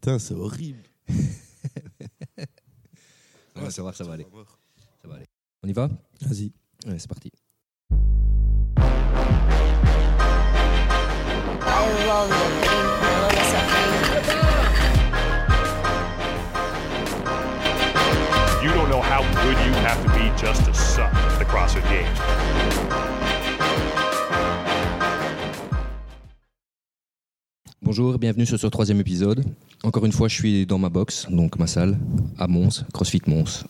Putain, c'est horrible. On va savoir, ça va aller. Ça va aller. On y va? Vas-y. Ouais, c'est parti. You don't know how good you have to be just to suck at the CrossFit Games. Bonjour, bienvenue sur ce troisième épisode. Encore une fois, je suis dans ma box, donc ma salle, à Mons, CrossFit Mons.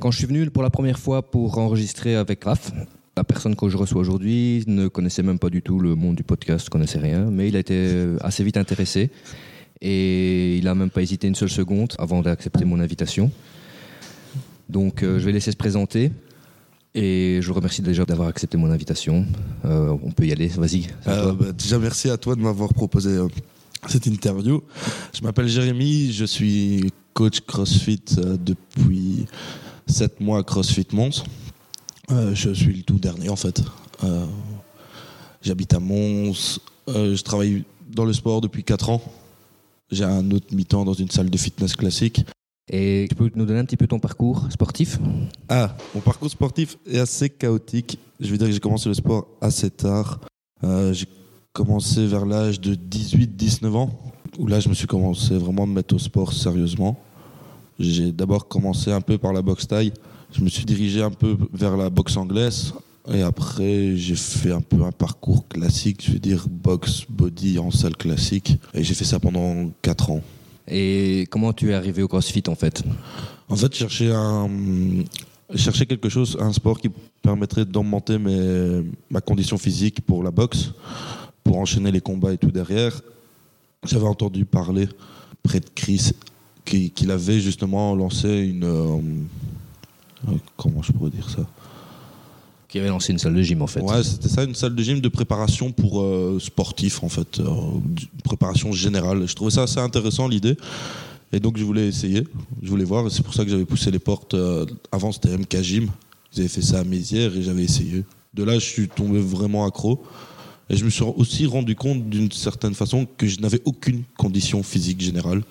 Quand je suis venu pour la première fois pour enregistrer avec Raph, la personne que je reçois aujourd'hui ne connaissait même pas du tout le monde du podcast, connaissait rien, mais il a été assez vite intéressé et il n'a même pas hésité une seule seconde avant d'accepter mon invitation. Donc euh, je vais laisser se présenter et je le remercie déjà d'avoir accepté mon invitation. Euh, on peut y aller, vas-y. Euh, bah, déjà, merci à toi de m'avoir proposé cette interview. Je m'appelle Jérémy, je suis coach CrossFit euh, depuis 7 mois à CrossFit Mons. Euh, je suis le tout dernier en fait. Euh, J'habite à Mons, Euh, je travaille dans le sport depuis 4 ans. J'ai un autre mi-temps dans une salle de fitness classique. Et tu peux nous donner un petit peu ton parcours sportif? Ah, mon parcours sportif est assez chaotique. Je veux dire que j'ai commencé le sport assez tard. J'ai commencé vers l'âge de 18-19 ans, où là je me suis commencé vraiment à me mettre au sport sérieusement. J'ai d'abord commencé un peu par la boxe taille. Je me suis dirigé un peu vers la boxe anglaise. Et après, j'ai fait un peu un parcours classique, je veux dire boxe, body en salle classique. Et j'ai fait ça pendant 4 ans. Et comment tu es arrivé au CrossFit en fait? En fait, chercher un, chercher quelque chose, un sport qui permettrait d'augmenter ma condition physique pour la boxe, pour enchaîner les combats et tout derrière. J'avais entendu parler près de Chris qui- qu'il avait justement lancé une. euh, euh, comment je pourrais dire ça? Qui avait lancé une salle de gym en fait. Ouais, c'était ça, une salle de gym de préparation pour euh, sportifs, en fait, euh, une préparation générale. Je trouvais ça assez intéressant, l'idée. Et donc, je voulais essayer, je voulais voir, et c'est pour ça que j'avais poussé les portes. avant, c'était MK Gym. Ils avaient fait ça à Mézières et j'avais essayé. De là, je suis tombé vraiment accro. Et je me suis aussi rendu compte d'une certaine façon que je n'avais aucune condition physique générale.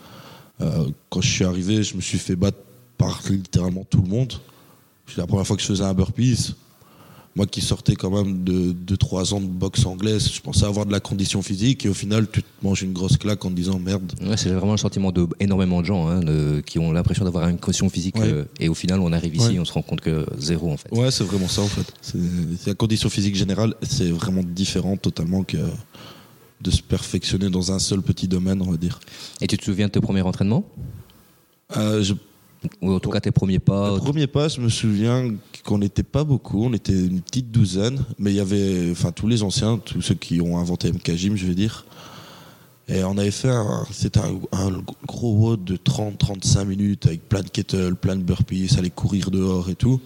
Euh, quand je suis arrivé, je me suis fait battre par littéralement tout le monde. C'est la première fois que je faisais un burpees. Moi qui sortais quand même de 2-3 ans de boxe anglaise, je pensais avoir de la condition physique et au final tu te manges une grosse claque en te disant merde. Ouais, c'est vraiment le sentiment de énormément de gens hein, de- qui ont l'impression d'avoir une condition physique Ouais. euh, et au final on arrive ici Ouais. on se rend compte que zéro en fait. Ouais, c'est vraiment ça en fait. C'est la condition physique générale, c'est vraiment différent totalement que de se perfectionner dans un seul petit domaine, on va dire. Et tu te souviens de tes premiers entraînements? Euh, je- Ou en tout cas tes premiers pas le premier pas, je me souviens qu'on n'était pas beaucoup, on était une petite douzaine, mais il y avait, enfin tous les anciens, tous ceux qui ont inventé MK Gym, je vais dire. Et on avait fait un, c'était un, un gros WOD de 30-35 minutes avec plein de kettles, plein de burpees, aller courir dehors et tout.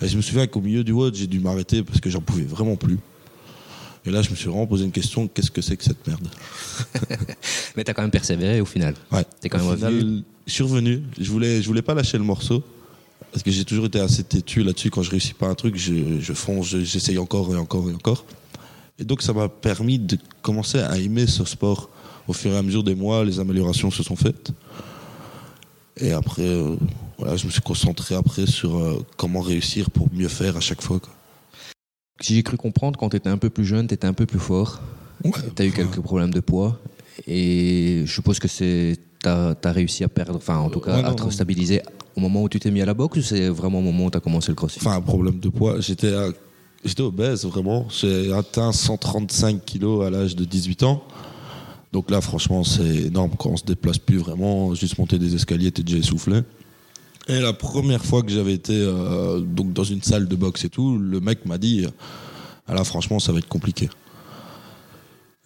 Et je me souviens qu'au milieu du WOD, j'ai dû m'arrêter parce que j'en pouvais vraiment plus. Et là, je me suis vraiment posé une question qu'est-ce que c'est que cette merde Mais t'as quand même persévéré au final. Ouais. T'es quand même Au final, revenu. Je suis revenu. Je voulais, je voulais pas lâcher le morceau. Parce que j'ai toujours été assez têtu là-dessus. Quand je réussis pas un truc, je, je fonce, je- j'essaye encore et encore et encore. Et donc, ça m'a permis de commencer à aimer ce sport. Au fur et à mesure des mois, les améliorations se sont faites. Et après, euh, voilà, je me suis concentré après sur euh, comment réussir pour mieux faire à chaque fois. quoi. Si j'ai cru comprendre quand t'étais un peu plus jeune, t'étais un peu plus fort. T'as eu quelques problèmes de poids et je suppose que c'est t'as as réussi à perdre, enfin en tout cas Ouais, non, à te non. stabiliser au moment où tu t'es mis à la boxe ou c'est vraiment au moment où t'as commencé le CrossFit? Enfin, un problème de poids. J'étais obèse, vraiment. J'ai atteint 135 kilos à l'âge de 18 ans. Donc là, franchement, c'est énorme. Quand on se déplace plus vraiment, juste monter des escaliers, t'es déjà essoufflé. Et la première fois que j'avais été euh, donc dans une salle de boxe et tout, le mec m'a dit ah là, franchement, ça va être compliqué.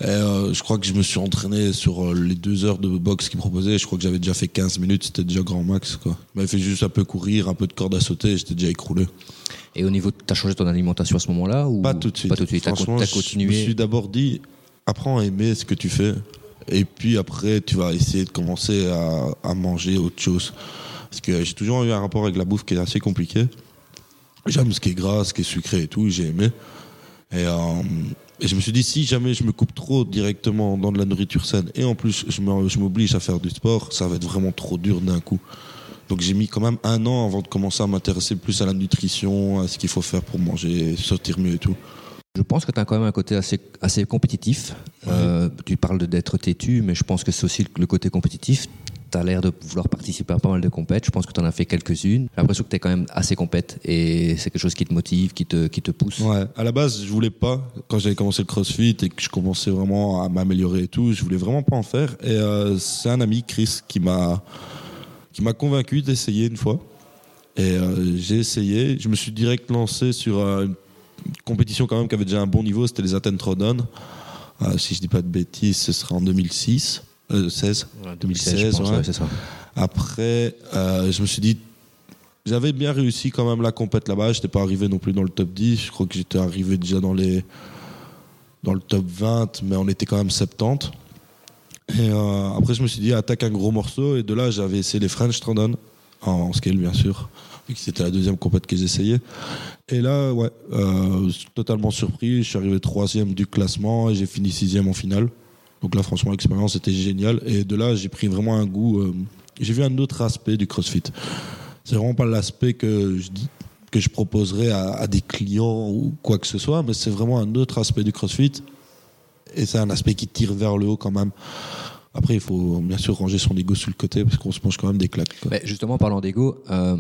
Et euh, je crois que je me suis entraîné sur euh, les deux heures de boxe qu'il proposait. Je crois que j'avais déjà fait 15 minutes, c'était déjà grand max. Quoi. Il m'avait fait juste un peu courir, un peu de corde à sauter, et j'étais déjà écroulé. Et au niveau, t'as changé ton alimentation à ce moment-là ou Pas tout de suite. Pas tout de suite. Franchement, t'as Je me continué. suis d'abord dit, apprends à aimer ce que tu fais. Et puis après, tu vas essayer de commencer à, à manger autre chose. Parce que j'ai toujours eu un rapport avec la bouffe qui est assez compliqué. J'aime ce qui est gras, ce qui est sucré et tout, j'ai aimé. Et euh, Et je me suis dit, si jamais je me coupe trop directement dans de la nourriture saine, et en plus je m'oblige à faire du sport, ça va être vraiment trop dur d'un coup. Donc j'ai mis quand même un an avant de commencer à m'intéresser plus à la nutrition, à ce qu'il faut faire pour manger, sortir mieux et tout. Je pense que tu as quand même un côté assez, assez compétitif. Euh, tu parles d'être têtu, mais je pense que c'est aussi le côté compétitif. Tu as l'air de vouloir participer à pas mal de compètes. Je pense que tu en as fait quelques-unes. J'ai l'impression que tu es quand même assez compète et c'est quelque chose qui te motive, qui te, qui te pousse. Ouais, à la base, je voulais pas, quand j'avais commencé le crossfit et que je commençais vraiment à m'améliorer et tout, je voulais vraiment pas en faire. Et euh, c'est un ami, Chris, qui m'a qui m'a convaincu d'essayer une fois. Et euh, j'ai essayé. Je me suis direct lancé sur euh, une compétition quand même qui avait déjà un bon niveau, c'était les Athènes Trodon. Si je dis pas de bêtises, ce sera en 2006, euh, 16. Ouais, 2016, je pense, ouais. ouais, c'est ça. Après, euh, je me suis dit, j'avais bien réussi quand même la compète là-bas. Je n'étais pas arrivé non plus dans le top 10. Je crois que j'étais arrivé déjà dans les dans le top 20, mais on était quand même 70. Et euh, après, je me suis dit, attaque un gros morceau. Et de là, j'avais essayé les French Strandon, en, en scale bien sûr, vu que c'était la deuxième compète que j'essayais. Et là, ouais, euh, totalement surpris. Je suis arrivé troisième du classement et j'ai fini sixième en finale. Donc là, franchement, l'expérience était géniale. Et de là, j'ai pris vraiment un goût. euh, j'ai vu un autre aspect du CrossFit. C'est vraiment pas l'aspect que je que je proposerais à, des clients ou quoi que ce soit, mais c'est vraiment un autre aspect du CrossFit. Et c'est un aspect qui tire vers le haut quand même. Après, il faut bien sûr ranger son ego sur le côté parce qu'on se mange quand même des claques. Mais justement, parlant d'ego, euh,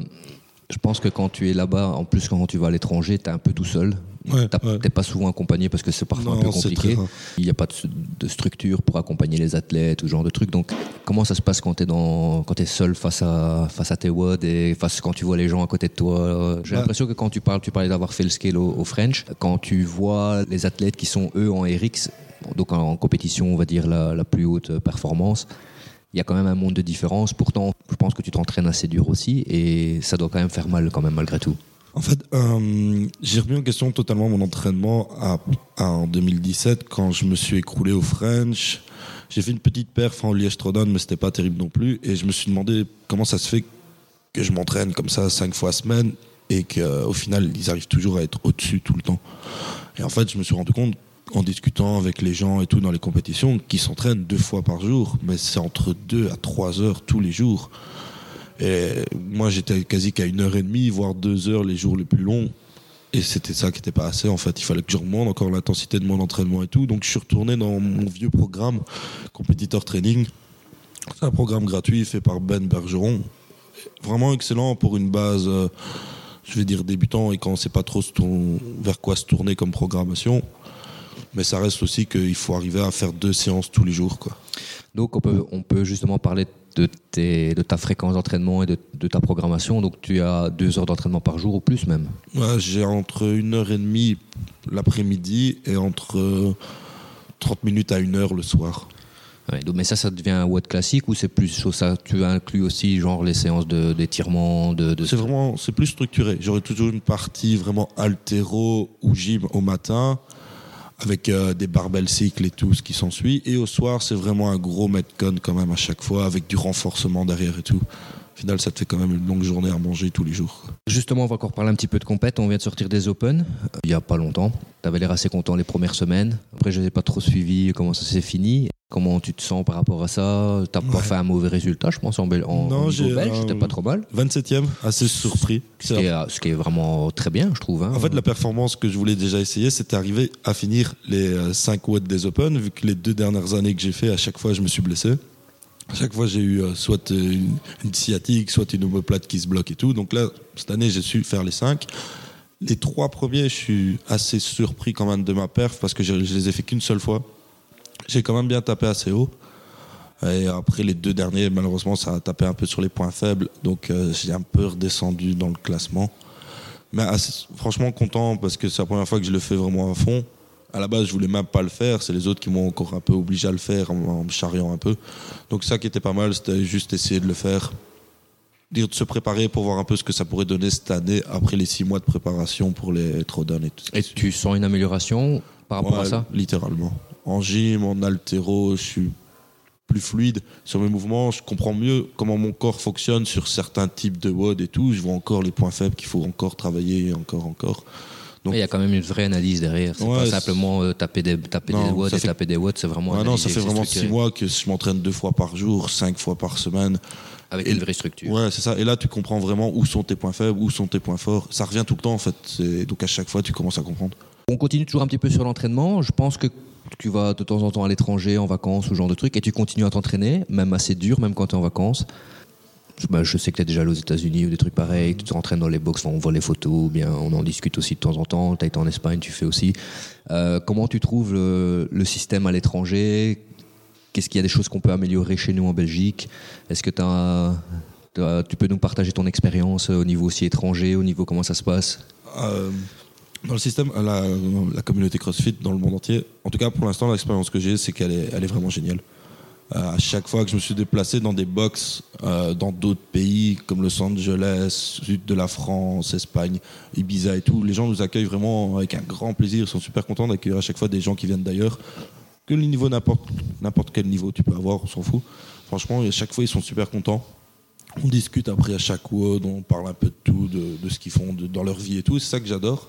je pense que quand tu es là-bas, en plus quand tu vas à l'étranger, tu es un peu tout seul. Ouais, Tu ouais. n'es pas souvent accompagné parce que c'est parfois un peu compliqué. Il n'y a pas de, de structure pour accompagner les athlètes ou ce genre de trucs. Donc, comment ça se passe quand tu es, es seul face à, face à tes WOD et face quand tu vois les gens à côté de toi? J'ai Ouais. l'impression que quand tu parles, tu parlais d'avoir fait le scale au, au French, quand tu vois les athlètes qui sont eux en RX, donc en, en compétition, on va dire la, la plus haute performance, il y a quand même un monde de différence. Pourtant, je pense que tu t'entraînes assez dur aussi et ça doit quand même faire mal quand même malgré tout. En fait, euh, j'ai remis en question totalement mon entraînement à- à- en 2017 quand je me suis écroulé au French. J'ai fait une petite perf en liège Trodon, mais c'était pas terrible non plus. Et je me suis demandé comment ça se fait que je m'entraîne comme ça cinq fois semaine et qu'au final, ils arrivent toujours à être au-dessus tout le temps. Et en fait, je me suis rendu compte en discutant avec les gens et tout dans les compétitions qu'ils s'entraînent deux fois par jour, mais c'est entre deux à trois heures tous les jours. Et moi, j'étais quasi qu'à une heure et demie, voire deux heures les jours les plus longs. Et c'était ça qui n'était pas assez. En fait, il fallait que je remonte encore l'intensité de mon entraînement et tout. Donc, je suis retourné dans mon vieux programme, Competitor Training. C'est un programme gratuit fait par Ben Bergeron. Vraiment excellent pour une base, euh, je vais dire débutant et quand on ne sait pas trop vers quoi se tourner comme programmation. Mais ça reste aussi qu'il faut arriver à faire deux séances tous les jours. Quoi. Donc on peut, on peut justement parler de, tes, de ta fréquence d'entraînement et de, de ta programmation. Donc tu as deux heures d'entraînement par jour ou plus même. Ouais, j'ai entre une heure et demie l'après-midi et entre euh, 30 minutes à une heure le soir. Ouais, donc- mais ça, ça devient un WOD classique ou c'est plus ça Tu inclus aussi genre les séances d'étirement, de, de, C'est vraiment, c'est plus structuré. J'aurai toujours une partie vraiment altéro ou gym au matin, avec euh, des barbell cycles et tout ce qui s'ensuit. Et au soir, c'est vraiment un gros metcon quand même à chaque fois, avec du renforcement derrière et tout. Au final, ça te fait quand même une longue journée à manger tous les jours. Justement, on va encore parler un petit peu de compète. On vient de sortir des Open euh, il y a pas longtemps. Tu avais l'air assez content les premières semaines. Après, je n'ai pas trop suivi comment ça s'est fini. Comment tu te sens par rapport à ça? T'as pas Ouais. fait un mauvais résultat, je pense, en, Bel- en, Non, niveau belge. euh, pas trop mal. 27e, assez surpris. Ce qui, est, euh, ce qui est vraiment très bien, je trouve. hein. En fait, la performance que je voulais déjà essayer, c'était arriver à finir les 5 watts des Open, vu que les deux dernières années que j'ai fait, à chaque fois, je me suis blessé. À chaque fois, j'ai eu euh, soit euh, une, sciatique, soit une omoplate qui se bloque et tout. Donc là, cette année, j'ai su faire les 5. Les trois premiers, je suis assez surpris quand même de ma perf parce que je, je les ai fait qu'une seule fois. J'ai quand même bien tapé assez haut. Et après les deux derniers, malheureusement, ça a tapé un peu sur les points faibles. Donc euh, j'ai un peu redescendu dans le classement. Mais franchement content parce que c'est la première fois que je le fais vraiment à fond. À la base, je voulais même pas le faire. C'est les autres qui m'ont encore un peu obligé à le faire en, en me charriant un peu. Donc ça qui était pas mal, c'était juste essayer de le faire. Dire de se préparer pour voir un peu ce que ça pourrait donner cette année après les six mois de préparation pour les Trodon et tout. qui Et tu sens une amélioration par rapport à ça? Littéralement. En gym, en altéro, je suis plus fluide sur mes mouvements. Je comprends mieux comment mon corps fonctionne sur certains types de WOD et tout. Je vois encore les points faibles qu'il faut encore travailler, encore, encore. Donc, Il y a quand même une vraie analyse derrière. C'est Ouais, pas simplement euh, taper des, taper Non, des watts et taper des watts, c'est vraiment. ouais, non, ça fait vraiment six mois que je m'entraîne deux fois par jour, cinq fois par semaine. Avec Et- une vraie structure. Ouais, c'est ça. Et là, tu comprends vraiment où sont tes points faibles, où sont tes points forts. Ça revient tout le temps, en fait. Donc, à chaque fois, tu commences à comprendre. On continue toujours un petit peu sur l'entraînement. Je pense que tu vas de temps en temps à l'étranger, en vacances, ou ce genre de trucs, et tu continues à t'entraîner, même assez dur, même quand tu es en vacances. Bah, je sais que tu es déjà allé aux États-Unis ou des trucs pareils, tu t'entraînes dans les box, on voit les photos, on en discute aussi de temps en temps. Tu as été en Espagne, tu fais aussi. Euh, comment tu trouves le, système à l'étranger? Qu'est-ce qu'il y a des choses qu'on peut améliorer chez nous en Belgique? Est-ce que tu peux nous partager ton expérience au niveau aussi étranger, au niveau comment ça se passe? Euh, dans le système, la, communauté CrossFit dans le monde entier, en tout cas pour l'instant, l'expérience que j'ai, c'est qu'elle est, elle est vraiment géniale. Euh, à chaque fois que je me suis déplacé dans des box euh, dans d'autres pays comme Los Angeles, sud de la France, Espagne, Ibiza et tout, les gens nous accueillent vraiment avec un grand plaisir. Ils sont super contents d'accueillir à chaque fois des gens qui viennent d'ailleurs. Que le niveau, n'importe quel niveau tu peux avoir, on s'en fout. Franchement, à chaque fois, ils sont super contents. On discute après à chaque WOD, on parle un peu de tout, de, ce qu'ils font dans leur vie et tout. C'est ça que j'adore.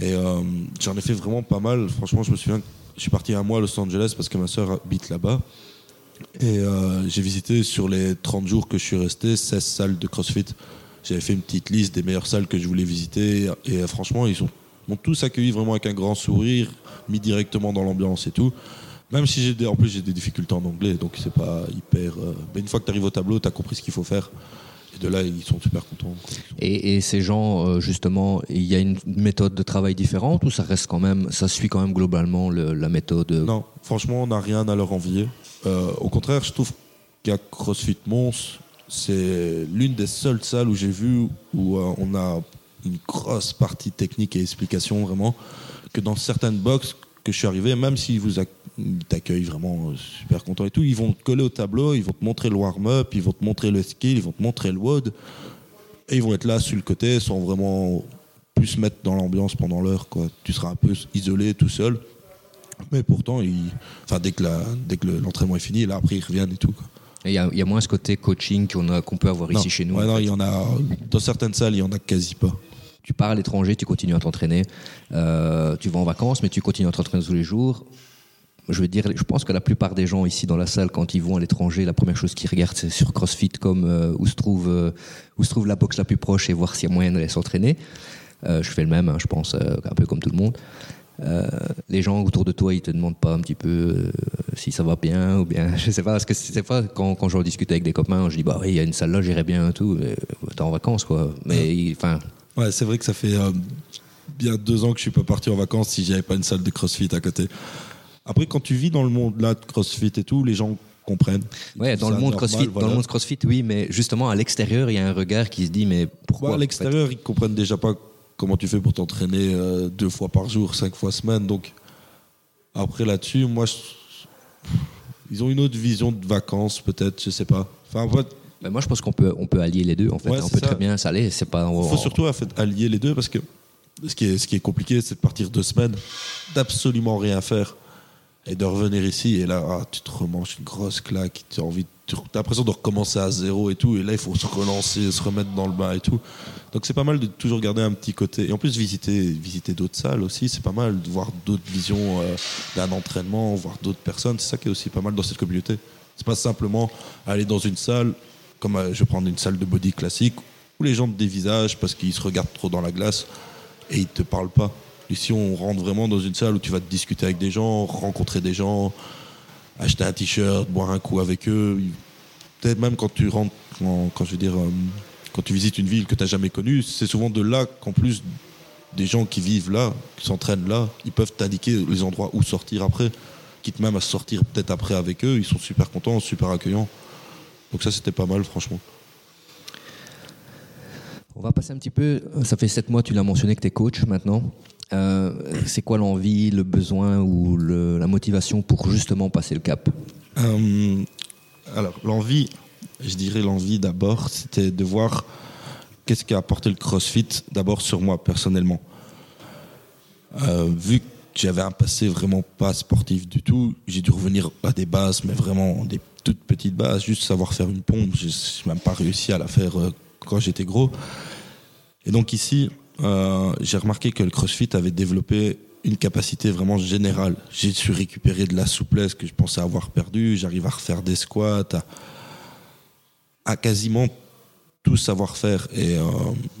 Et euh, j'en ai fait vraiment pas mal. Franchement, je me souviens, que je suis parti un mois à Los Angeles parce que ma soeur habite là-bas. Et euh, j'ai visité sur les 30 jours que je suis resté 16 salles de CrossFit. J'avais fait une petite liste des meilleures salles que je voulais visiter. Et euh, franchement, ils ont- m'ont tous accueilli vraiment avec un grand sourire, mis directement dans l'ambiance et tout. Même si j'ai en plus j'ai des difficultés en anglais, donc c'est pas hyper. mais une fois que tu arrives au tableau, tu as compris ce qu'il faut faire. Et de là, ils sont super contents. quoi. Et, et ces gens, euh, justement, il y a une méthode de travail différente ou ça reste quand même, ça suit quand même globalement le- la méthode euh, Non, franchement, on n'a rien à leur envier. Euh, au contraire, je trouve qu'à CrossFit Mons, c'est l'une des seules salles où j'ai vu où euh, on a une grosse partie technique et explication vraiment. Que dans certaines boxes que je suis arrivé, même s'ils vous ac- ils t'accueillent vraiment euh, super content et tout, ils vont te coller au tableau, ils vont te montrer le warm-up, ils vont te montrer le skill, ils vont te montrer le WOD. Et ils vont être là sur le côté sans vraiment plus se mettre dans l'ambiance pendant l'heure. quoi. Tu seras un peu isolé, tout seul. Mais pourtant, ils- enfin, dès que, la- dès que le- l'entraînement est fini, là, après, ils reviennent et tout. quoi. Il y, y a moins ce côté coaching qu'on a- qu'on peut avoir Non. ici chez nous. Ouais, en non, fait. il y en a, dans certaines salles, il y en a quasi pas. Tu pars à l'étranger, tu continues à t'entraîner. Euh, tu vas en vacances, mais tu continues à t'entraîner tous les jours. Je veux dire, je pense que la plupart des gens ici dans la salle, quand ils vont à l'étranger, la première chose qu'ils regardent, c'est sur CrossFit, comme euh, où, se trouve, euh, où se trouve la boxe la plus proche et voir s'il y a moyen d'aller s'entraîner. Euh, je fais le même, hein, je pense, euh, un peu comme tout le monde. Les gens autour de toi, ils te demandent pas un petit peu si ça va bien ou bien, je sais pas, parce que c'est pas quand, quand je discute avec des copains, je dis bah oui, il y a une salle là, j'irai bien et tout. T'es en vacances quoi. Mais enfin, Ouais, c'est vrai que ça fait bien deux ans que je suis pas parti en vacances si j'avais pas une salle de CrossFit à côté. Après, quand tu vis dans le monde là de CrossFit et tout, les gens comprennent. Ouais, dans le monde normal, CrossFit, dans le monde CrossFit, oui, mais justement à l'extérieur, il y a un regard qui se dit mais pourquoi Bah, à en l'extérieur, ils comprennent déjà pas comment tu fais pour t'entraîner euh, deux fois par jour, cinq fois semaine. Donc, après là-dessus, moi, je- ils ont une autre vision de vacances, peut-être, je sais pas. Enfin, fait Ben, Moi, je pense qu'on peut, on peut allier les deux. En fait, Ouais, on peut ça. très bien s'aller. C'est pas. il faut surtout en fait, allier les deux parce que ce qui est, ce qui est compliqué, c'est de partir deux semaines, d'absolument rien faire et de revenir ici. Et là, ah, tu te remanges une grosse claque, tu as envie, tu l'impression de recommencer à zéro et tout. Et là, il faut se relancer, se remettre dans le bain et tout. Donc, c'est pas mal de toujours garder un petit côté. Et en plus, visiter, visiter d'autres salles aussi, c'est pas mal de voir d'autres visions euh, d'un entraînement, voir d'autres personnes. C'est ça qui est aussi pas mal dans cette communauté. C'est pas simplement aller dans une salle, comme euh, je vais prendre une salle de body classique, où les gens te dévisagent parce qu'ils se regardent trop dans la glace et ils te parlent pas. Ici, on rentre vraiment dans une salle où tu vas te discuter avec des gens, rencontrer des gens, acheter un t-shirt, boire un coup avec eux. Peut-être même quand tu rentres, quand, je veux dire, euh, quand tu visites une ville que tu n'as jamais connue, c'est souvent de là qu'en plus des gens qui vivent là, qui s'entraînent là, ils peuvent t'indiquer les endroits où sortir après, quitte même à sortir peut-être après avec eux. Ils sont super contents, super accueillants. Donc ça, c'était pas mal, franchement. On va passer un petit peu. Ça fait sept mois, tu l'as mentionné que tu es coach maintenant. Euh, c'est quoi l'envie, le besoin ou la motivation pour justement passer le cap Euh, alors, l'envie, je dirais l'envie d'abord, c'était de voir qu'est-ce qu'a apporté le CrossFit d'abord sur moi personnellement. Euh, vu que j'avais un passé vraiment pas sportif du tout, j'ai dû revenir à des bases, mais vraiment des toutes petites bases, juste savoir faire une pompe. Je n'ai même pas réussi à la faire quand j'étais gros. Et donc ici, euh, j'ai remarqué que le CrossFit avait développé une capacité vraiment générale. J'ai su récupérer de la souplesse que je pensais avoir perdue. J'arrive à refaire des squats, à, quasiment tout savoir faire. Et, euh,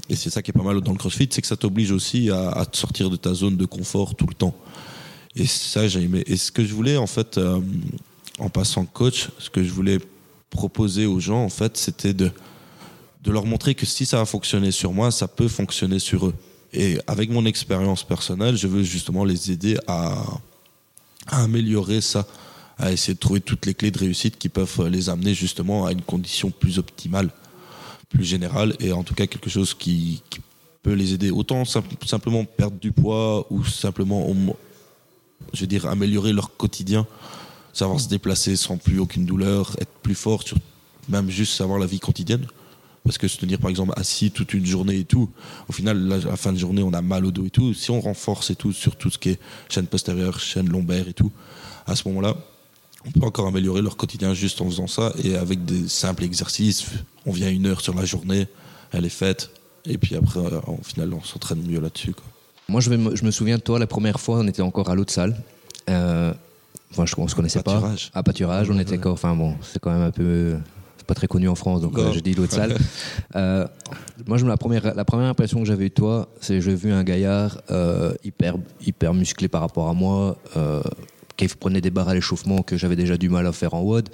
et c'est ça qui est pas mal dans le CrossFit, c'est que ça t'oblige aussi à, à te sortir de ta zone de confort tout le temps. Et ça, j'ai aimé. Et ce que je voulais, en fait, euh, en passant coach, ce que je voulais proposer aux gens, en fait, c'était de, de leur montrer que si ça a fonctionné sur moi, ça peut fonctionner sur eux. Et avec mon expérience personnelle, je veux justement les aider à, améliorer ça, à essayer de trouver toutes les clés de réussite qui peuvent les amener justement à une condition plus optimale, plus générale, et en tout cas quelque chose qui, peut les aider. Autant sim- simplement perdre du poids ou simplement, je veux dire, améliorer leur quotidien, savoir se déplacer sans plus aucune douleur, être plus fort, même juste savoir la vie quotidienne. Parce que se tenir par exemple assis toute une journée et tout, au final, à la fin de journée, on a mal au dos et tout. Si on renforce et tout sur tout ce qui est chaîne postérieure, chaîne lombaire et tout, à ce moment-là, on peut encore améliorer leur quotidien juste en faisant ça. Et avec des simples exercices, on vient une heure sur la journée, elle est faite. Et puis après, euh, au final, on s'entraîne mieux là-dessus. Moi, je, vais me- je me souviens de toi, la première fois, on était encore à l'autre salle. Euh, enfin, je, on se connaissait Pâturage. pas. À Pâturage, on était encore. Enfin bon, c'est quand même un peu. Pas très connu en France, donc euh, je dis l'autre salle. Euh, moi, je, la, première, la première impression que j'avais eu de toi, c'est que j'ai vu un gaillard euh, hyper, hyper musclé par rapport à moi, euh, qui prenait des barres à l'échauffement que j'avais déjà du mal à faire en WOD.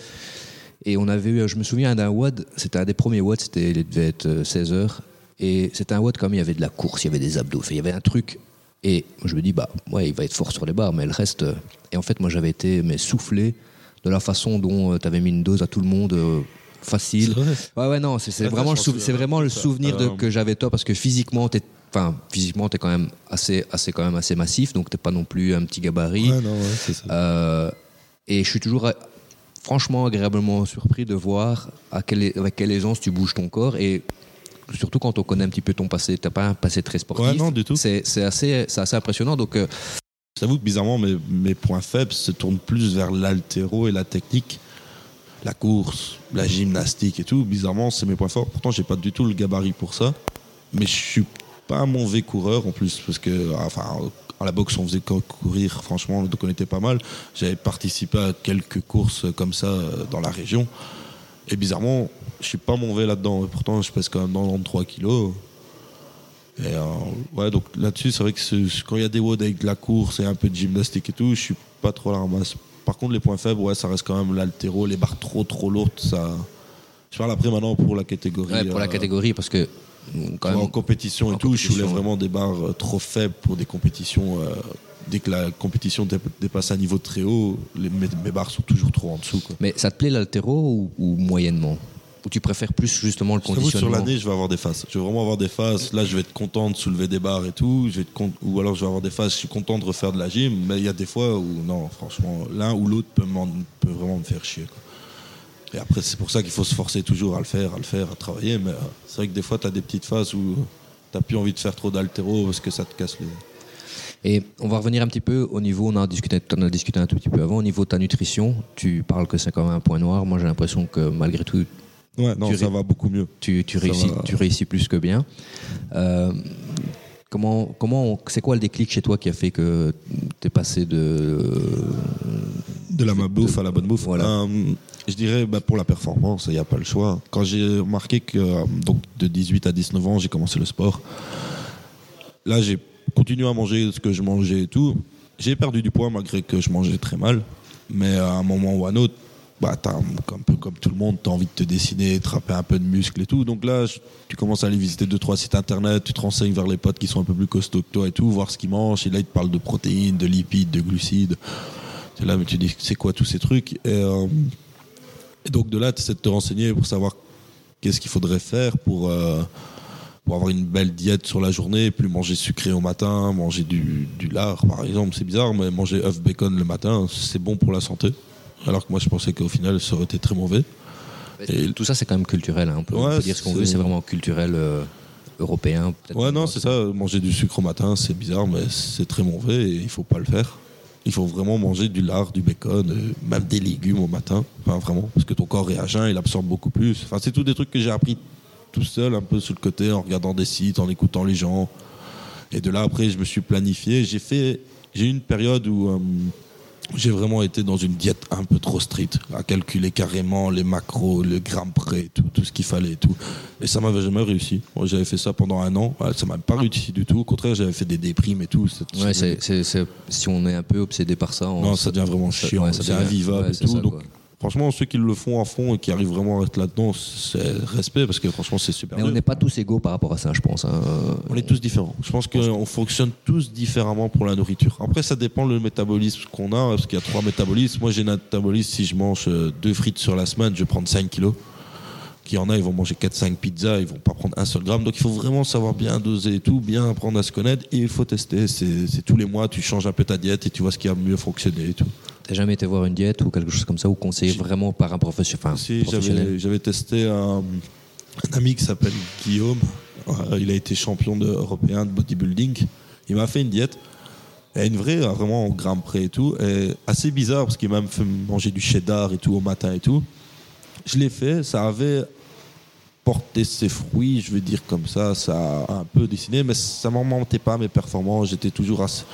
Et on avait eu, je me souviens d'un WOD, c'était un des premiers WOD, c'était, il devait être euh, 16 heures. Et c'était un WOD comme il y avait de la course, il y avait des abdos, il y avait un truc. Et je me dis, bah, ouais, il va être fort sur les barres, mais le reste. euh, Et en fait, moi, j'avais été mais, soufflé de la façon dont tu avais mis une dose à tout le monde. Facile. Vrai Ouais, ouais, non, c'est vraiment, c'est vraiment le souvenir de, Euh, que j'avais de toi parce que physiquement, t'es, enfin, physiquement, t'es quand même assez, assez, quand même assez massif, donc t'es pas non plus un petit gabarit. Ouais, non, ouais, c'est ça. Euh, et je suis toujours franchement agréablement surpris de voir à quelle, avec quelle aisance tu bouges ton corps et surtout quand on connaît un petit peu ton passé. T'as pas un passé très sportif. Ouais, non, du tout. C'est c'est assez, c'est assez impressionnant. Donc, euh, J'avoue que bizarrement, mes, mes points faibles se tournent plus vers l'altéro et la technique. La course, la gymnastique et tout. Bizarrement, c'est mes points forts. Pourtant, j'ai pas du tout le gabarit pour ça. Mais je suis pas un mauvais coureur en plus. Parce que, enfin, à la boxe, on faisait cou- courir, franchement, donc on était pas mal. J'avais participé à quelques courses comme ça euh, dans la région. Et bizarrement, je suis pas mauvais là-dedans. Et pourtant, je pèse quand même 93 kilos. Et euh, ouais, donc là-dessus, c'est vrai que quand il y a des WOD avec de la course et un peu de gymnastique et tout, je suis pas trop la ramasse. Par contre, les points faibles, ouais, ça reste quand même l'altéro, les barres trop trop lourdes, ça. Je parle après maintenant pour la catégorie. ouais, pour la euh, catégorie, parce que quand en même, compétition et en tout, je compétition, vraiment des barres euh, trop faibles pour des compétitions. euh, dès que la compétition dé- dépasse un niveau très haut, les- mes, mes barres sont toujours trop en dessous. Quoi. mais ça te plaît l'altéro ou, ou moyennement? Ou tu préfères plus justement le t'avoue, sur conditionnement l'année, je vais avoir des phases. Je vais vraiment avoir des phases. Là, je vais être content de soulever des barres et tout. Je vais être con- Ou alors, je vais avoir des phases, je suis content de refaire de la gym. Mais il y a des fois où, non, franchement, l'un ou l'autre peut, m'en- peut vraiment me faire chier. quoi. Et après, c'est pour ça qu'il faut se forcer toujours à le faire, à le faire, à travailler. Mais euh, c'est vrai que des fois, tu as des petites phases où tu n'as plus envie de faire trop d'altéro parce que ça te casse les. Et on va revenir un petit peu au niveau, on a discuté, on a discuté un tout petit peu avant, au niveau de ta nutrition. Tu parles que c'est quand même un point noir. Moi, j'ai l'impression que malgré tout, Ouais, non, Tu ça va beaucoup mieux. tu, réussis, va. tu réussis plus que bien. Euh, comment, comment, c'est quoi le déclic chez toi qui a fait que tu es passé de. De la bouffe à la bonne bouffe. Voilà. Euh, je dirais bah, pour la performance, il n'y a pas le choix. Quand j'ai remarqué que euh, donc, de 18 à 19 ans, j'ai commencé le sport, là j'ai continué à manger ce que je mangeais et tout. J'ai perdu du poids malgré que je mangeais très mal. Mais à un moment ou à un autre, bah, un peu comme tout le monde, tu as envie de te dessiner, de trapper un peu de muscles et tout. Donc là, tu commences à aller visiter deux, trois sites internet, tu te renseignes vers les potes qui sont un peu plus costauds que toi et tout, voir ce qu'ils mangent. Et là, ils te parlent de protéines, de lipides, de glucides. C'est là, mais tu dis, c'est quoi tous ces trucs? Et, euh, donc de là, tu essaies de te renseigner pour savoir qu'est-ce qu'il faudrait faire pour, euh, pour avoir une belle diète sur la journée, plus manger sucré au matin, manger du, du lard par exemple. C'est bizarre, mais manger œuf bacon le matin, c'est bon pour la santé. Alors que moi, je pensais qu'au final, ça aurait été très mauvais. Et- Tout ça, c'est quand même culturel. hein. On, peut, on Ouais, peut dire ce qu'on veut, c'est vraiment culturel euh, européen. Ouais, non, c'est ça. Manger du sucre au matin, c'est bizarre, mais c'est très mauvais et il faut pas le faire. Il faut vraiment manger du lard, du bacon, euh, même des légumes au matin. Enfin, vraiment. Parce que ton corps est à jeun, il absorbe beaucoup plus. Enfin, c'est tous des trucs que j'ai appris tout seul, un peu sur le côté, en regardant des sites, en écoutant les gens. Et de là, après, je me suis planifié. J'ai fait, j'ai eu une période où euh, j'ai vraiment été dans une diète un peu trop stricte, à calculer carrément les macros, le gramme près, tout, tout ce qu'il fallait et tout. Et ça m'avait jamais réussi. Moi, j'avais fait ça pendant un an. Ça m'a pas réussi du tout. Au contraire, j'avais fait des déprimes et tout. Ouais, c'est, c'est- c'est- si on est un peu obsédé par ça, on- Non, ça devient vraiment chiant. ouais, ça c'est devient- invivable ouais, et tout. ça, donc, quoi. Franchement, ceux qui le font à fond et qui arrivent vraiment à être là-dedans, c'est respect parce que franchement, c'est super. Mais on n'est pas tous égaux par rapport à ça, je pense. hein. On est tous différents. Je pense qu'on fonctionne tous différemment pour la nourriture. Après, ça dépend le métabolisme qu'on a, parce qu'il y a trois métabolismes. Moi, j'ai un métabolisme, si je mange euh, deux frites sur la semaine, je vais prendre 5 kilos. Qu'il y en a, ils vont manger 4-5 pizzas, ils vont pas prendre un seul gramme. Donc, il faut vraiment savoir bien doser et tout, bien apprendre à se connaître, et il faut tester. C'est c'est tous les mois, tu changes un peu ta diète et tu vois ce qui a mieux fonctionné et tout. T'as jamais été voir une diète ou quelque chose comme ça ou conseillé vraiment par un professio- enfin, Si, professionnel j'avais, testé un, un ami qui s'appelle Guillaume. Euh, il a été champion de- européen de bodybuilding. Il m'a fait une diète. Et une vraie, vraiment au gramme près et tout. Et assez bizarre parce qu'il m'a même fait manger du cheddar et tout au matin et tout. Je l'ai fait, ça avait porté ses fruits, je veux dire comme ça, ça a un peu dessiné, mais ça m'en mentait pas mes performances. J'étais toujours assez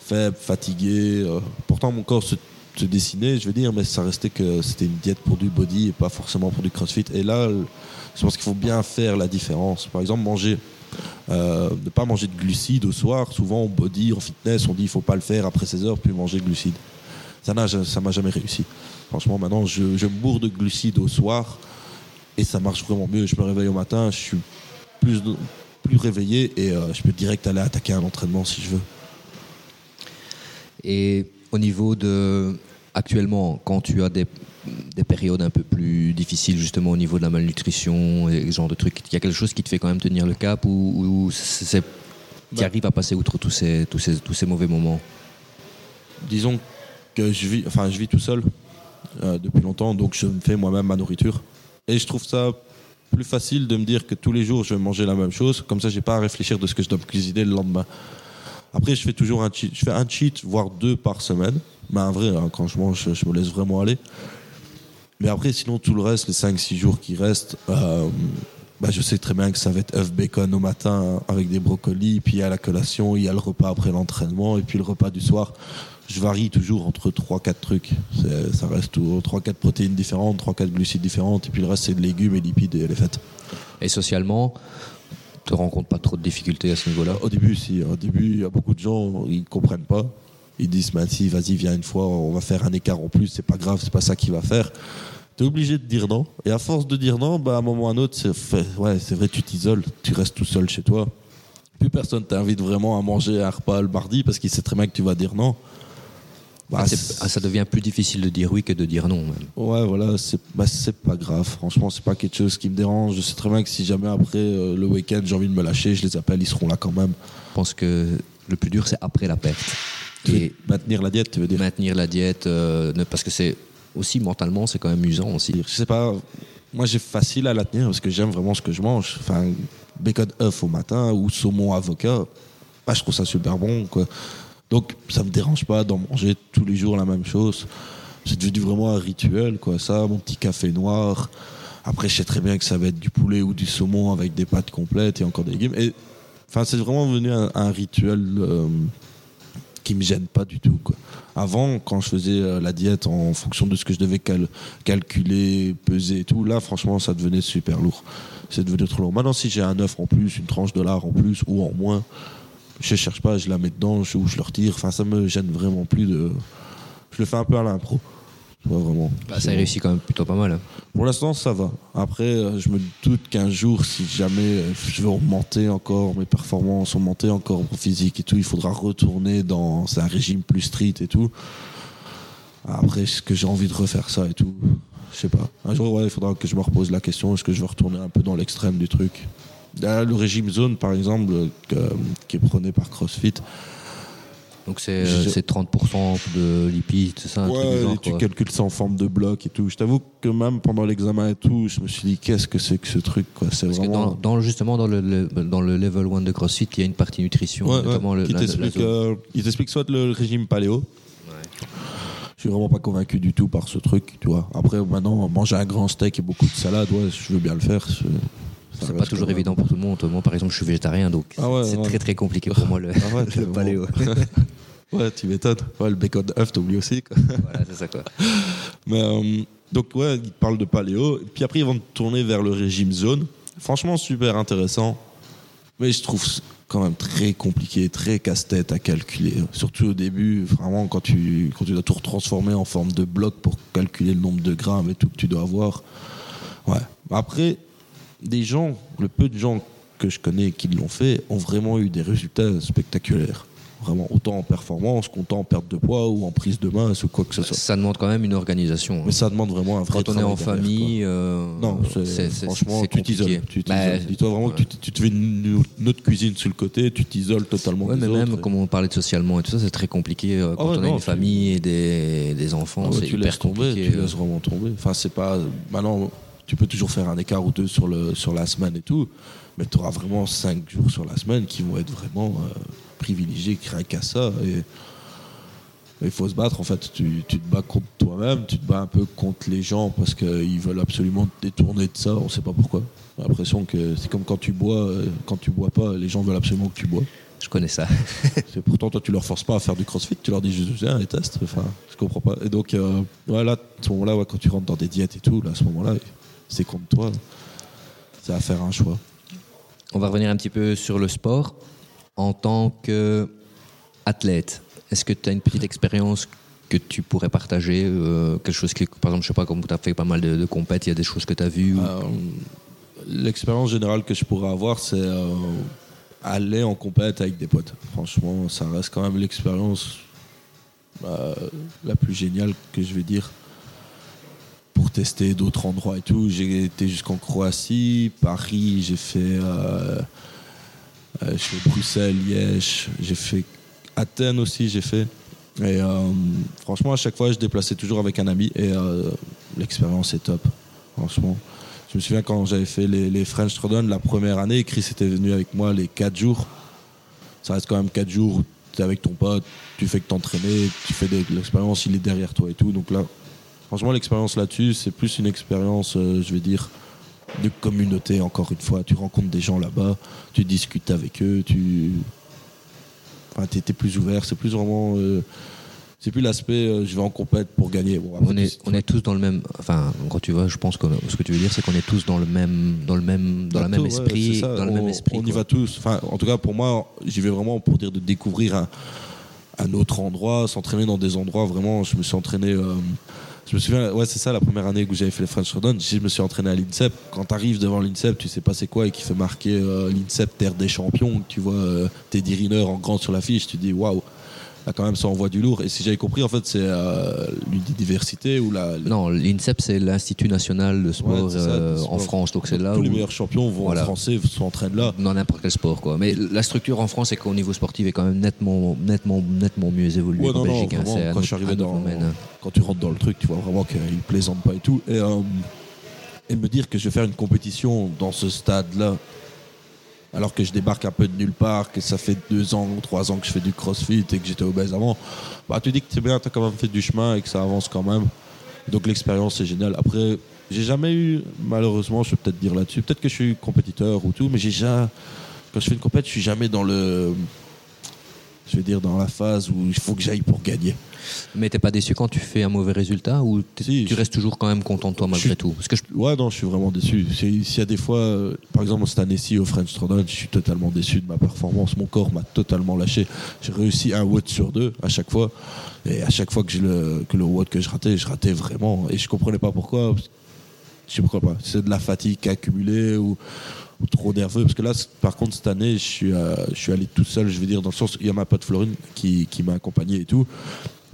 faible, fatigué. euh, pourtant, mon corps se, se dessinait, je veux dire, mais ça restait que c'était une diète pour du body et pas forcément pour du crossfit. Et là, je pense qu'il faut bien faire la différence. Par exemple, manger, euh, ne pas manger de glucides au soir. Souvent, au body, en fitness, on dit il faut pas le faire après 16 heures, puis manger de glucides. Ça n'a ça m'a jamais réussi. Franchement, maintenant, je, je bourre de glucides au soir et ça marche vraiment mieux. Je me réveille au matin, je suis plus, plus réveillé et euh, je peux direct aller attaquer un entraînement si je veux. Et au niveau de. Actuellement, quand tu as des, des périodes un peu plus difficiles, justement au niveau de la malnutrition et ce genre de trucs, il y a quelque chose qui te fait quand même tenir le cap ou. Tu Bah. arrives à passer outre tous ces, tous ces, tous ces mauvais moments? Disons que je vis, enfin, je vis tout seul euh, depuis longtemps, donc je me fais moi-même ma nourriture. Et je trouve ça plus facile de me dire que tous les jours je vais manger la même chose, comme ça j'ai pas à réfléchir de ce que je dois cuisiner le lendemain. Après, je fais toujours un cheat, je fais un cheat, voire deux par semaine. Mais en vrai, hein, quand je mange, je me laisse vraiment aller. Mais après, sinon, tout le reste, les 5-6 jours qui restent, euh, bah, je sais très bien que ça va être œuf bacon au matin hein, avec des brocolis, puis à la collation, il y a le repas après l'entraînement, et puis le repas du soir. Je varie toujours entre 3-4 trucs. Ça reste toujours 3-4 protéines différentes, 3-4 glucides différentes, et puis le reste, c'est de légumes et lipides et les fêtes. Et socialement, tu ne rencontres pas trop de difficultés à ce niveau-là Au début, si. Au début, il y a beaucoup de gens, ils comprennent pas. Ils disent, bah, si, vas-y, viens une fois, on va faire un écart en plus, c'est pas grave, c'est pas ça qui va faire. Tu es obligé de dire non. Et à force de dire non, bah, à un moment ou à un autre, c'est vrai, tu t'isoles, tu restes tout seul chez toi. Plus personne t'invite vraiment à manger un repas le mardi parce qu'il sait très bien que tu vas dire non. Bah, Ah, ah, ça devient plus difficile de dire oui que de dire non. Même. Ouais, voilà, c'est bah, c'est pas grave. Franchement, c'est pas quelque chose qui me dérange. Je sais très bien que si jamais après euh, le week-end j'ai envie de me lâcher, je les appelle, ils seront là quand même. Je pense que le plus dur, c'est après la perte. Et maintenir la diète, tu veux dire? maintenir la diète, euh, parce que c'est aussi mentalement, c'est quand même usant aussi. Je sais pas, moi j'ai facile à la tenir parce que j'aime vraiment ce que je mange. Enfin, bacon œuf au matin ou saumon avocat, bah, je trouve ça super bon. Quoi. Donc ça me dérange pas d'en manger tous les jours la même chose. C'est devenu vraiment un rituel, quoi. Ça, mon petit café noir. Après, je sais très bien que ça va être du poulet ou du saumon avec des pâtes complètes et encore des légumes. Et enfin, c'est vraiment devenu un, un rituel euh, qui me gêne pas du tout. Avant, quand je faisais euh, la diète en fonction de ce que je devais cal- calculer, peser et tout, là, franchement, ça devenait super lourd. C'est devenu trop lourd. Maintenant, si j'ai un œuf en plus, une tranche de lard en plus ou en moins, je cherche pas, je la mets dedans je- ou je le retire. Enfin, ça me gêne vraiment plus de. Je le fais un peu à l'impro. Tu vois, vraiment. Bah, ça réussit quand même plutôt pas mal. hein. Pour l'instant, ça va. Après, euh, je me doute qu'un jour, si jamais euh, je veux augmenter encore mes performances, augmenter encore mon physique et tout, il faudra retourner dans un régime plus strict et tout. Après, est-ce que j'ai envie de refaire ça et tout? Je sais pas. Un jour, ouais, il faudra que je me repose la question est-ce que je veux retourner un peu dans l'extrême du truc? Le régime zone, par exemple, euh, que- qui est prôné par CrossFit, Donc c'est euh, Je- c'est 30% de lipides, c'est ça un truc du Ouais, genre, et tu quoi. calcules ça en forme de bloc et tout. Je t'avoue que même pendant l'examen et tout, je me suis dit qu'est-ce que c'est que ce truc quoi? C'est que vraiment. dans, dans- justement dans le, le- dans le level 1 de CrossFit, il y a une partie nutrition, Ouais, notamment ouais, le, qui la- euh, il t'explique soit le régime paléo. Je suis vraiment pas convaincu du tout par ce truc, tu vois. Après, maintenant, manger un grand steak et beaucoup de salade, ouais, je veux bien le faire. C'est- pas toujours évident pour tout le monde. Moi, par exemple, je suis végétarien, donc Ah ouais, c'est ouais. très très compliqué pour moi le, Ah ouais, le carrément. paléo. Ouais, tu m'étonnes. Ouais, le bacon œuf, t'oublies aussi. Quoi. voilà, c'est ça quoi. Mais euh, donc ouais, ils parlent de paléo. Puis après, ils vont tourner vers le régime zone. Franchement, super intéressant. Mais je trouve quand même très compliqué, très casse-tête à calculer. Surtout au début, vraiment quand tu, quand tu dois tout retransformer en forme de bloc pour calculer le nombre de grammes et tout que tu dois avoir. Ouais. Après, des gens, le peu de gens que je connais qui l'ont fait, ont vraiment eu des résultats spectaculaires. Vraiment, autant en performance qu'autant en perte de poids ou en prise de masse ou quoi que ce soit. Ça demande quand même une organisation. Mais ça demande vraiment un vrai Quand on est en famille, euh. Non, c'est- c'est- franchement, tu compliqué. t'isoles. Tu Bah, t'isoles. Dis-toi vraiment que tu, te fais une, une autre cuisine sur le côté, tu t'isoles totalement Ouais, des mais même autres. comme on parlait de socialement et tout ça, c'est très compliqué euh, quand ouais, on a non, une famille et des, des enfants. Ah ouais, c'est tu hyper laisses tomber, compliqué. tu laisses vraiment tomber. Enfin, c'est pas. Maintenant, tu peux toujours faire un écart ou deux sur, le, sur la semaine et tout, mais tu auras vraiment cinq jours sur la semaine qui vont être vraiment euh, privilégiés, rien qu'à ça. Et il faut se battre, en fait. Tu, tu te bats contre toi-même, tu te bats un peu contre les gens parce qu'ils veulent absolument te détourner de ça, on sait pas pourquoi. J'ai l'impression que c'est comme quand tu bois, euh, quand tu bois pas, les gens veulent absolument que tu bois. Je connais ça. C'est pourtant toi tu leur forces pas à faire du crossfit, tu leur dis juste viens et teste. Enfin, je comprends pas. Et donc euh, ouais, là, à ce moment-là, ouais, quand tu rentres dans des diètes et tout, là, à ce moment-là, c'est contre toi. C'est à faire un choix. On va revenir un petit peu sur le sport. En tant qu'athlète, est-ce que tu as une petite expérience que tu pourrais partager euh, Quelque chose qui, par exemple, je sais pas, comme tu as fait pas mal de, de compètes, il y a des choses que tu as vues ou- Euh, L'expérience générale que je pourrais avoir, c'est euh, aller en compète avec des potes. Franchement, ça reste quand même l'expérience euh, la plus géniale que je vais dire tester d'autres endroits et tout. J'ai été jusqu'en Croatie, Paris, j'ai fait, euh, euh, Bruxelles, Liège, j'ai fait Athènes aussi, j'ai fait. Et euh, franchement, à chaque fois, je déplaçais toujours avec un ami et euh, l'expérience est top. Franchement, je me souviens quand j'avais fait les, French Throwdown la première année, Chris était venu avec moi les 4 jours. Ça reste quand même 4 jours tu es avec ton pote, tu fais que t'entraîner, tu fais de l'expérience, il est derrière toi et tout. Donc là, franchement, l'expérience là-dessus, c'est plus une expérience, euh, je vais dire, de communauté, encore une fois. Tu rencontres des gens là-bas, tu discutes avec eux, tu. Enfin, t'es- plus ouvert, c'est plus vraiment. euh, c'est plus l'aspect euh, je vais en compète pour gagner. Bon, après, on est, on est tous dans le même. Enfin, quand tu vois, je pense que ce que tu veux dire, c'est qu'on est tous dans le même, dans le même, dans la même ouais, esprit, dans le on, même esprit. On y quoi. va tous. Enfin, en tout cas, pour moi, j'y vais vraiment pour dire de découvrir un, un autre endroit, s'entraîner dans des endroits. Vraiment, je me suis entraîné. euh, je me souviens, ouais, c'est ça, la première année où j'avais fait les French Rodon, je me suis entraîné à l'INSEP. Quand tu arrives devant l'INSEP, tu sais pas c'est quoi et qui fait marquer euh, l'INSEP Terre des Champions, tu vois euh, Teddy Riner en grand sur l'affiche, tu dis waouh, là quand même ça envoie du lourd. Et si j'avais compris, en fait, c'est euh, l'université ou la. Non, l'INSEP, c'est l'Institut national de sport Ouais, c'est ça, euh, en. France, donc c'est là Tous où les meilleurs champions vont Voilà. en français, s'entraînent là. dans n'importe quel sport quoi. Mais la structure en France, c'est qu'au niveau sportif est quand même nettement, nettement, nettement mieux évoluée Ouais, qu'en non, non, Belgique. hein. quand je suis autre- arrivé dans, quand tu rentres dans le truc, tu vois vraiment qu'ils plaisantent pas et tout. Et, euh, et me dire que je vais faire une compétition dans ce stade-là, alors que je débarque un peu de nulle part, que ça fait deux ans ou trois ans que je fais du crossfit et que j'étais obèse avant, bah tu dis que c'est bien, tu as quand même fait du chemin et que ça avance quand même. Donc l'expérience est géniale. Après, j'ai jamais eu, malheureusement, je peux peut-être dire là-dessus, peut-être que je suis compétiteur ou tout, mais j'ai jamais, quand je fais une compète, je suis jamais dans le, je vais dire dans la phase où il faut que j'aille pour gagner. Mais t'es pas déçu quand tu fais un mauvais résultat ou Si, tu je- restes toujours quand même content de toi malgré suis- tout? Parce que je- Ouais, non, je suis vraiment déçu. S'il y a des fois, euh, par exemple, cette année-ci au French Throwdown, je suis totalement déçu de ma performance. Mon corps m'a totalement lâché. J'ai réussi un WOD sur deux à chaque fois. Et à chaque fois que, le, que le WOD que je ratais, je ratais vraiment. Et je comprenais pas pourquoi. Je sais pourquoi pas. C'est de la fatigue accumulée ou trop nerveux. Parce que là, par contre, cette année, je suis, euh, je suis allé tout seul, je veux dire, dans le sens il y a ma pote Florine qui, qui m'a accompagné et tout.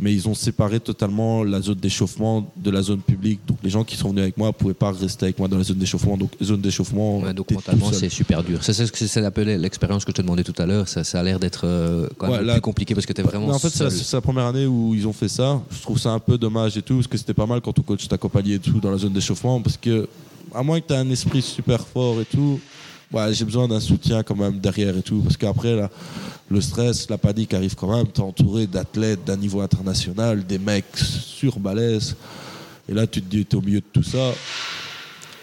Mais ils ont séparé totalement la zone d'échauffement de la zone publique. Donc les gens qui sont venus avec moi ne pouvaient pas rester avec moi dans la zone d'échauffement. Donc zone d'échauffement, ouais, donc t'es mentalement, c'est super dur. C'est ce que c'est l'expérience que je te demandais tout à l'heure. Ça, ça a l'air d'être euh, quand même Ouais, là- plus compliqué parce que t'es vraiment. Mais en fait, c'est la, seul. c'est la première année où ils ont fait ça. Je trouve ça un peu dommage et tout, parce que c'était pas mal quand ton coach t'accompagnait et tout dans la zone d'échauffement, parce que à moins que tu aies un esprit super fort et tout, ouais, j'ai besoin d'un soutien quand même derrière et tout, parce qu'après, là, le stress, la panique arrive quand même. T'es entouré d'athlètes d'un niveau international, des mecs sur balèzes, et là, tu te dis, t'es au milieu de tout ça.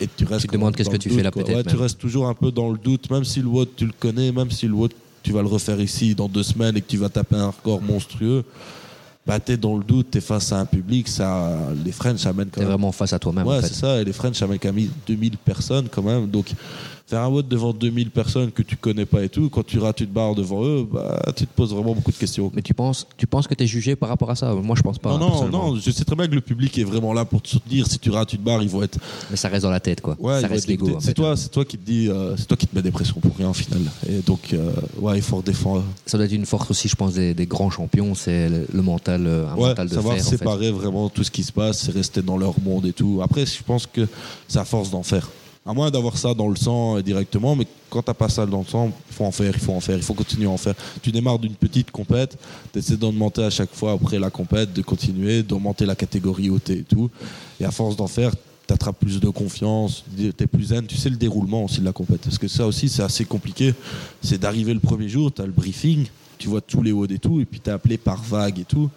et tu restes. Tu te demandes qu'est-ce que tu doute, fais là, peut-être Ouais, tu restes toujours un peu dans le doute, même si le WOD tu le connais, même si le WOD tu vas le refaire ici dans deux semaines et que tu vas taper un record monstrueux. Bah, t'es dans le doute, t'es face à un public, ça, les French amènent quand T'es même vraiment face à toi-même. Ouais, en fait. c'est ça. Et les French amènent quand même 2000 personnes quand même. Donc, faire un vote devant 2000 personnes que tu connais pas et tout, quand tu rates une barre devant eux, bah, tu te poses vraiment beaucoup de questions. Mais tu penses, tu penses que tu es jugé par rapport à ça? Moi, je pense pas. non, non, non, je sais très bien que le public est vraiment là pour te soutenir. Si tu rates une barre, ils vont être. Mais ça reste dans la tête, quoi. Ouais, ça reste l'ego. C'est toi, c'est toi qui te dis, euh, c'est toi qui te mets des pressions pour rien au final. Et donc, euh, ouais, il faut redéfendre. Ça doit être une force aussi, je pense, des, des grands champions, c'est le, le mental, euh, un Ouais, mental de savoir fer. en fait. séparer vraiment tout ce qui se passe, c'est rester dans leur monde et tout. Après, je pense que c'est à force d'en faire. À moins d'avoir ça dans le sang euh, directement, mais quand t'as pas ça dans le sang, il faut en faire, il faut en faire, il faut continuer à en faire. Tu démarres d'une petite compète, tu essaies d'augmenter à chaque fois après la compète, de continuer, d'augmenter la catégorie OT et tout. Et à force d'en faire, tu attrapes plus de confiance, tu es plus zen, tu sais le déroulement aussi de la compète. Parce que ça aussi, c'est assez compliqué. C'est d'arriver le premier jour, tu as le briefing, tu vois tous les hauts et tout, et puis tu es appelé par vague et tout.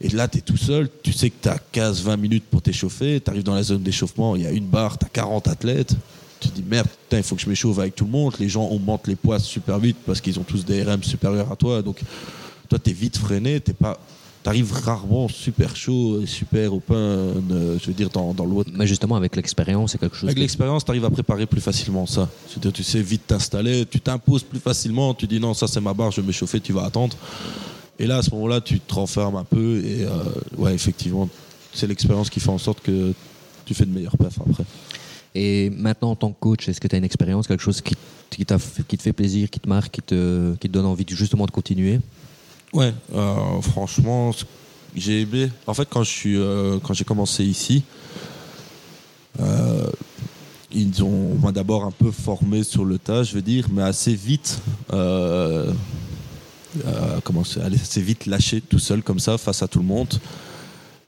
Et là, tu es tout seul, tu sais que tu as 15-20 minutes pour t'échauffer, tu arrives dans la zone d'échauffement, il y a une barre, tu as 40 athlètes. Tu te dis merde, putain, il faut que je m'échauffe avec tout le monde. Les gens augmentent les poids super vite parce qu'ils ont tous des RM supérieurs à toi. Donc, toi, tu es vite freiné, tu arrives rarement super chaud et super open, euh, je veux dire, dans, dans l'autre. Mais justement, avec l'expérience, c'est quelque chose. Avec que- l'expérience, tu arrives à préparer plus facilement ça. C'est-à-dire, tu sais vite t'installer, tu t'imposes plus facilement, tu dis non, ça c'est ma barre, je vais m'échauffer, tu vas attendre. Et là, à ce moment-là, tu te renfermes un peu et euh, ouais, effectivement, c'est l'expérience qui fait en sorte que tu fais de meilleures perfs après. Et maintenant, en tant que coach, est-ce que tu as une expérience, quelque chose qui, qui, t'a fait- qui te fait plaisir, qui te marque, qui te, qui te donne envie justement de continuer? Ouais, euh, franchement, j'ai aimé. En fait, quand je suis, euh, quand j'ai commencé ici, euh, ils ont, on m'a d'abord un peu formé sur le tas, je veux dire, mais assez vite. Euh, c'est, allez, assez vite lâché tout seul comme ça face à tout le monde.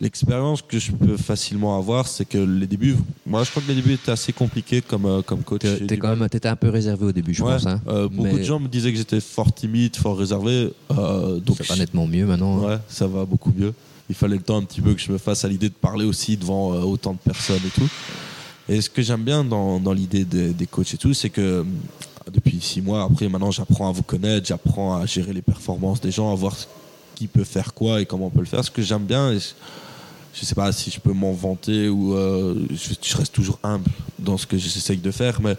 L'expérience que je peux facilement avoir, c'est que les débuts, moi je crois que les débuts étaient assez compliqués comme, euh, comme coach. Quand même, étais un peu réservé au début, je Ouais, pense. Hein. euh, beaucoup Mais de gens me disaient que j'étais fort timide, fort réservé. euh, donc ça va nettement mieux maintenant. hein. Ouais, ça va beaucoup mieux. Il fallait le temps un petit peu que je me fasse à l'idée de parler aussi devant euh, autant de personnes et tout. Et ce que j'aime bien dans, dans l'idée des, des coachs et tout, c'est que depuis six mois, après maintenant j'apprends à vous connaître, j'apprends à gérer les performances des gens, à voir qui peut faire quoi et comment on peut le faire. Ce que j'aime bien, et je- sais pas si je peux m'en vanter ou euh, je, je reste toujours humble dans ce que j'essaye de faire, mais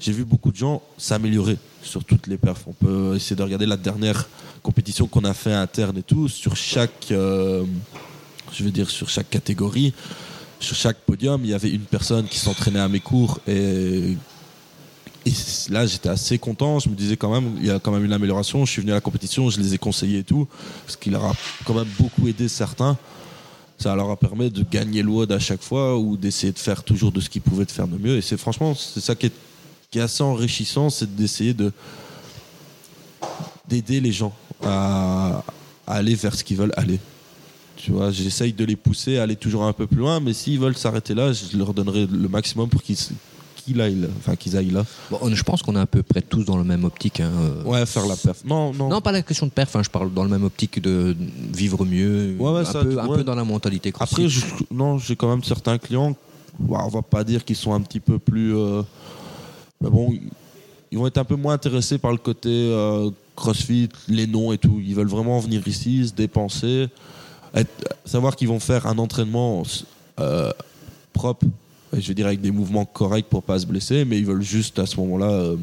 j'ai vu beaucoup de gens s'améliorer sur toutes les perfs. On peut essayer de regarder la dernière compétition qu'on a fait interne et tout, sur chaque, euh, je veux dire, sur chaque catégorie, sur chaque podium, il y avait une personne qui s'entraînait à mes cours et et là, j'étais assez content. Je me disais quand même, il y a quand même une amélioration. Je suis venu à la compétition, je les ai conseillés et tout, ce qui leur a quand même beaucoup aidé certains. Ça leur a permis de gagner le à chaque fois ou d'essayer de faire toujours de ce qu'ils pouvaient de faire de mieux. Et c'est franchement, c'est ça qui est, qui est assez enrichissant, c'est d'essayer de d'aider les gens à, à aller vers ce qu'ils veulent aller. Tu vois, j'essaye de les pousser à aller toujours un peu plus loin, mais s'ils veulent s'arrêter là, je leur donnerai le maximum pour qu'ils qu'ils aillent là. Enfin, qu'ils aillent là. Bon, on- je pense qu'on est à peu près tous dans le même optique. hein, euh. Ouais, faire la perf. Non, non. Non, pas la question de perf, hein, je parle dans le même optique de vivre mieux, Ouais, ouais, un, ça, peu, un ouais. peu dans la mentalité crossfit. Après, je- non, j'ai quand même certains clients, ouais, on va pas dire qu'ils sont un petit peu plus. euh, mais bon, ils vont être un peu moins intéressés par le côté euh, crossfit, les noms et tout. Ils veulent vraiment venir ici, se dépenser, être- savoir qu'ils vont faire un entraînement euh, propre, je dire avec des mouvements corrects pour pas se blesser, mais ils veulent juste à ce moment-là. euh,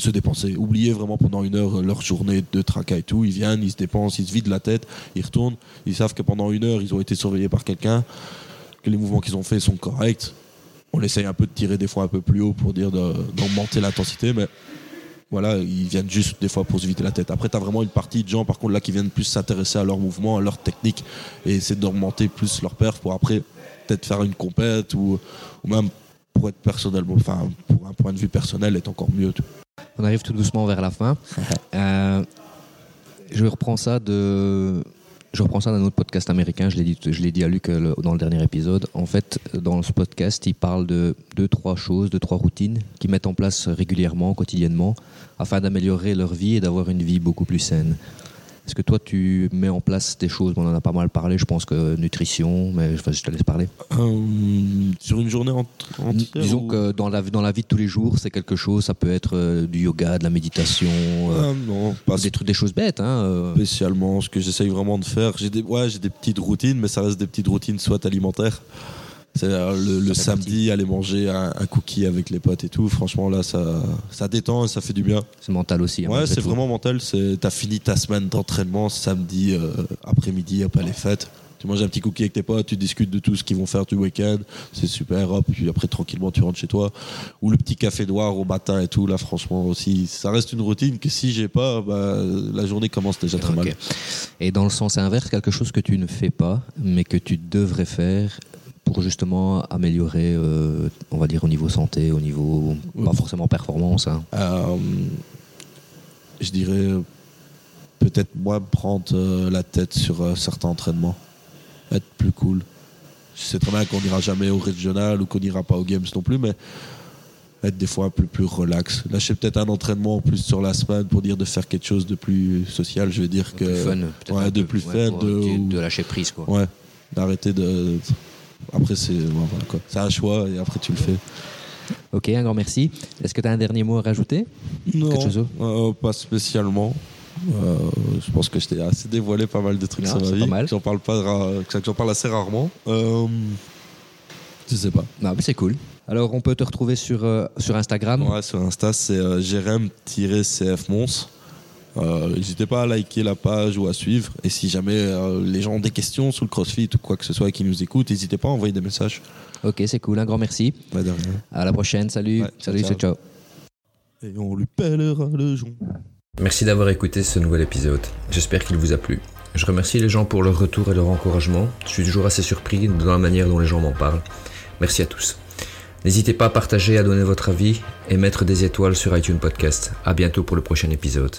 se dépenser, oublier vraiment pendant une heure leur journée de tracas et tout. Ils viennent, ils se dépensent, ils se vident la tête, ils retournent. Ils savent que pendant une heure, ils ont été surveillés par quelqu'un, que les mouvements qu'ils ont faits sont corrects. On essaye un peu de tirer des fois un peu plus haut pour dire d'augmenter l'intensité, mais voilà, ils viennent juste des fois pour se vider la tête. Après, tu as vraiment une partie de gens, par contre, là, qui viennent plus s'intéresser à leurs mouvements, à leur technique, et essayer d'augmenter plus leur perf pour après peut-être faire une compète ou, ou même pour être personnellement, enfin, pour un point de vue personnel, être encore mieux. On arrive tout doucement vers la fin. Euh, je reprends ça de. Je reprends ça d'un autre podcast américain, je l'ai dit, je l'ai dit à Luc euh, le- dans le dernier épisode. En fait, dans ce podcast, il parle de deux, trois choses, de trois routines qu'ils mettent en place régulièrement, quotidiennement, afin d'améliorer leur vie et d'avoir une vie beaucoup plus saine. Est-ce que toi, tu mets en place des choses? On en a pas mal parlé, je pense que nutrition, mais enfin, je te laisse parler. Euh, sur une journée ent- entière Disons ou- que dans la, dans la vie de tous les jours, c'est quelque chose, ça peut être euh, du yoga, de la méditation, euh, Ah, non, pas des, trucs, des choses bêtes. Hein, spécialement. Ce que j'essaye vraiment de faire, j'ai des, ouais, j'ai des petites routines, mais ça reste des petites routines soit alimentaires. C'est euh, le, le samedi, aller manger un, un cookie avec les potes et tout. Franchement, là, ça, ça détend et ça fait du bien. C'est mental aussi. hein, Ouais, c'est vraiment mental. C'est, t'as fini ta semaine d'entraînement samedi euh, après-midi, après les fêtes. Tu manges un petit cookie avec tes potes, tu discutes de tout ce qu'ils vont faire du week-end. C'est super, hop. Puis après, tranquillement, tu rentres chez toi. Ou le petit café noir au matin et tout. Là, franchement, aussi, ça reste une routine que si j'ai pas, bah, la journée commence déjà très mal. Et dans le sens inverse, quelque chose que tu ne fais pas, mais que tu devrais faire pour justement améliorer, euh, on va dire, au niveau santé, au niveau, pas forcément performance. hein. Euh, je dirais peut-être moins prendre euh, la tête sur certains entraînements. Être plus cool. Je sais très bien qu'on n'ira jamais au régional ou qu'on n'ira pas aux games non plus, mais être des fois un peu plus relax. Lâcher peut-être un entraînement en plus sur la semaine pour dire de faire quelque chose de plus social, je vais dire que. Plus fun, ouais, de plus fun, de lâcher prise. Quoi. Ouais, d'arrêter de. Après, c'est voilà, quoi. C'est un choix et après, tu le fais. Ok, un grand merci. Est-ce que tu as un dernier mot à rajouter? Non, Quelque chose euh, pas spécialement. Euh, je pense que je t'ai assez dévoilé pas mal de trucs Non, sur ma vie. pas mal. J'en parle pas, ra- j'en parle assez rarement. Euh, je sais pas. Non, mais c'est cool. Alors, on peut te retrouver sur, euh, sur Instagram? Ouais, sur Insta, c'est euh, jérém-cfmons. Euh, N'hésitez pas à liker la page ou à suivre. Et si jamais euh, les gens ont des questions sur le CrossFit ou quoi que ce soit et qui nous écoutent, n'hésitez pas à envoyer des messages. Ok, c'est cool. Un grand merci. Bah, de rien. À la prochaine. Salut. Ouais, Salut, ciao, ciao. Et on lui pèlera le jonc. Merci d'avoir écouté ce nouvel épisode. J'espère qu'il vous a plu. Je remercie les gens pour leur retour et leur encouragement. Je suis toujours assez surpris de la manière dont les gens m'en parlent. Merci à tous. N'hésitez pas à partager, à donner votre avis et mettre des étoiles sur iTunes Podcast. À bientôt pour le prochain épisode.